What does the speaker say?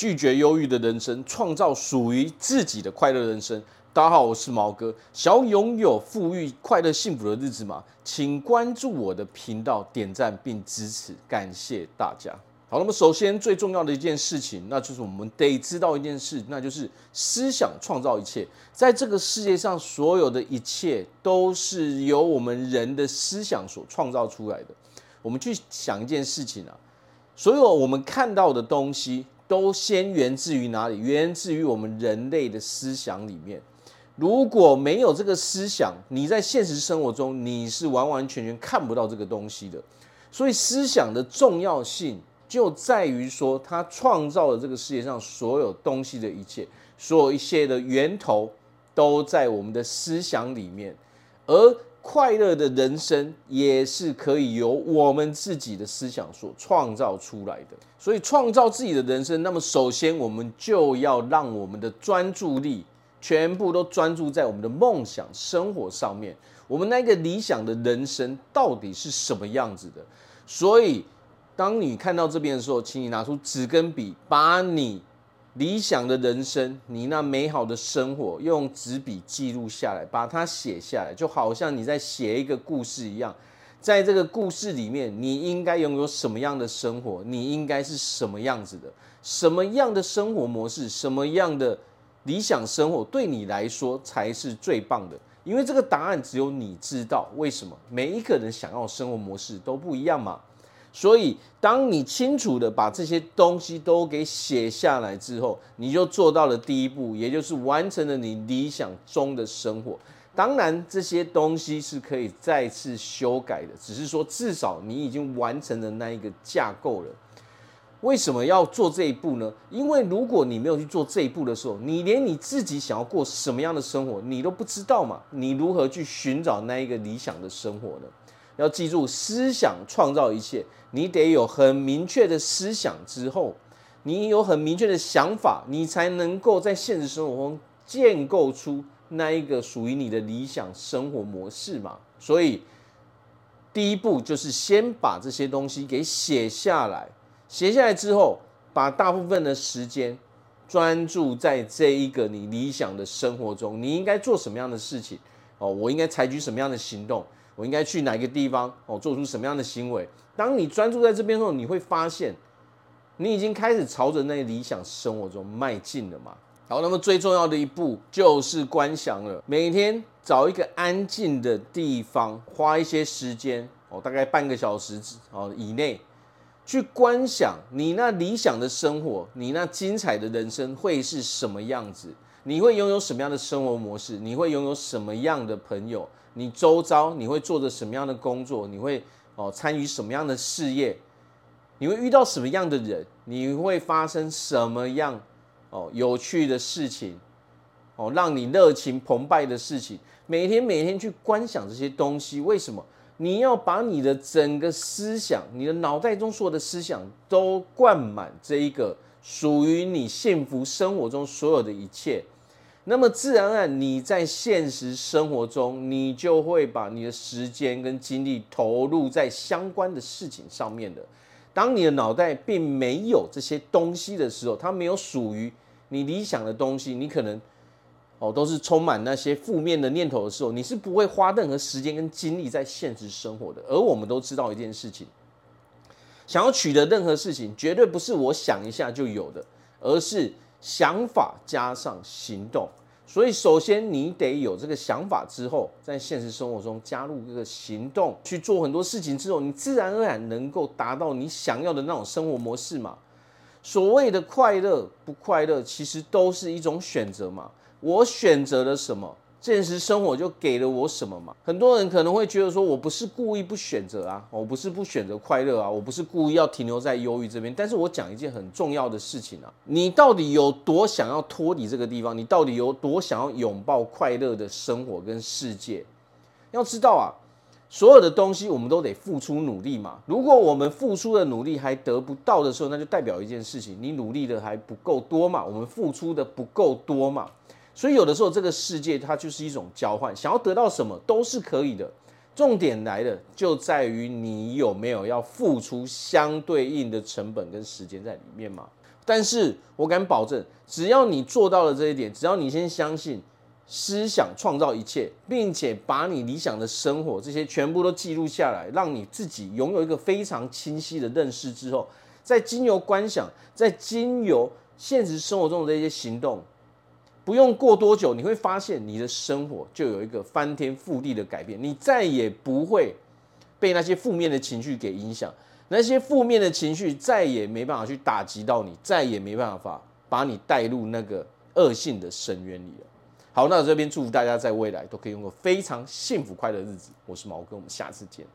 拒绝忧郁的人生，创造属于自己的快乐人生。大家好，我是毛哥。想要拥有富裕、快乐、幸福的日子吗？请关注我的频道，点赞并支持，感谢大家。好，那么首先最重要的一件事情，那就是我们得知道一件事，那就是思想创造一切。在这个世界上，所有的一切都是由我们人的思想所创造出来的。我们去想一件事情啊，所有我们看到的东西，都先源自于哪里？源自于我们人类的思想里面。如果没有这个思想，你在现实生活中你是完完全全看不到这个东西的。所以，思想的重要性。就在于说，他创造了这个世界上所有东西的一切，所有一切的源头都在我们的思想里面，而快乐的人生也是可以由我们自己的思想所创造出来的。所以，创造自己的人生，那么首先我们就要让我们的专注力全部都专注在我们的梦想生活上面。我们那个理想的人生到底是什么样子的？所以。当你看到这边的时候，请你拿出纸跟笔，把你理想的人生、你那美好的生活用纸笔记录下来，把它写下来，就好像你在写一个故事一样。在这个故事里面，你应该拥有什么样的生活？你应该是什么样子的？什么样的生活模式？什么样的理想生活对你来说才是最棒的？因为这个答案只有你知道。为什么？每一个人想要生活模式都不一样嘛。所以，当你清楚的把这些东西都给写下来之后，你就做到了第一步，也就是完成了你理想中的生活。当然，这些东西是可以再次修改的，只是说至少你已经完成了那一个架构了。为什么要做这一步呢？因为如果你没有去做这一步的时候，你连你自己想要过什么样的生活你都不知道嘛，你如何去寻找那一个理想的生活呢？要记住，思想创造一切。你得有很明确的思想之后，你有很明确的想法，你才能够在现实生活中建构出那一个属于你的理想生活模式嘛。所以，第一步就是先把这些东西给写下来。写下来之后，把大部分的时间专注在这一个你理想的生活中，你应该做什么样的事情？哦，我应该采取什么样的行动？我应该去哪个地方哦？做出什么样的行为？当你专注在这边后，你会发现，你已经开始朝着那理想生活中迈进了嘛。好，那么最重要的一步就是观想了。每天找一个安静的地方，花一些时间哦，大概半个小时之哦以内，去观想你那理想的生活，你那精彩的人生会是什么样子？你会拥有什么样的生活模式？你会拥有什么样的朋友？你周遭你会做着什么样的工作？你会哦参与什么样的事业？你会遇到什么样的人？你会发生什么样哦有趣的事情？哦，让你热情澎湃的事情？每天每天去观想这些东西，为什么？你要把你的整个思想，你的脑袋中所有的思想都灌满这一个属于你幸福生活中所有的一切。那么自然而然，你在现实生活中，你就会把你的时间跟精力投入在相关的事情上面的。当你的脑袋并没有这些东西的时候，它没有属于你理想的东西，你可能哦都是充满那些负面的念头的时候，你是不会花任何时间跟精力在现实生活的。而我们都知道一件事情，想要取得任何事情，绝对不是我想一下就有的，而是。想法加上行动，所以首先你得有这个想法之后，在现实生活中加入这个行动去做很多事情之后，你自然而然能够达到你想要的那种生活模式嘛。所谓的快乐不快乐，其实都是一种选择嘛。我选择了什么？现实生活就给了我什么嘛？很多人可能会觉得说，我不是故意不选择啊，我不是不选择快乐啊，我不是故意要停留在忧郁这边。但是我讲一件很重要的事情啊，你到底有多想要脱离这个地方？你到底有多想要拥抱快乐的生活跟世界？要知道啊，所有的东西我们都得付出努力嘛。如果我们付出的努力还得不到的时候，那就代表一件事情，你努力的还不够多嘛，我们付出的不够多嘛。所以有的时候，这个世界它就是一种交换，想要得到什么都是可以的。重点来了，就在于你有没有要付出相对应的成本跟时间在里面嘛。但是我敢保证，只要你做到了这一点，只要你先相信思想创造一切，并且把你理想的生活这些全部都记录下来，让你自己拥有一个非常清晰的认识之后，再经由观想，再经由现实生活中的这些行动。不用过多久，你会发现你的生活就有一个翻天覆地的改变。你再也不会被那些负面的情绪给影响，那些负面的情绪再也没办法去打击到你，再也没办法把你带入那个恶性的深渊里了。好，那我这边祝福大家在未来都可以拥有非常幸福快乐的日子。我是毛哥，我们下次见。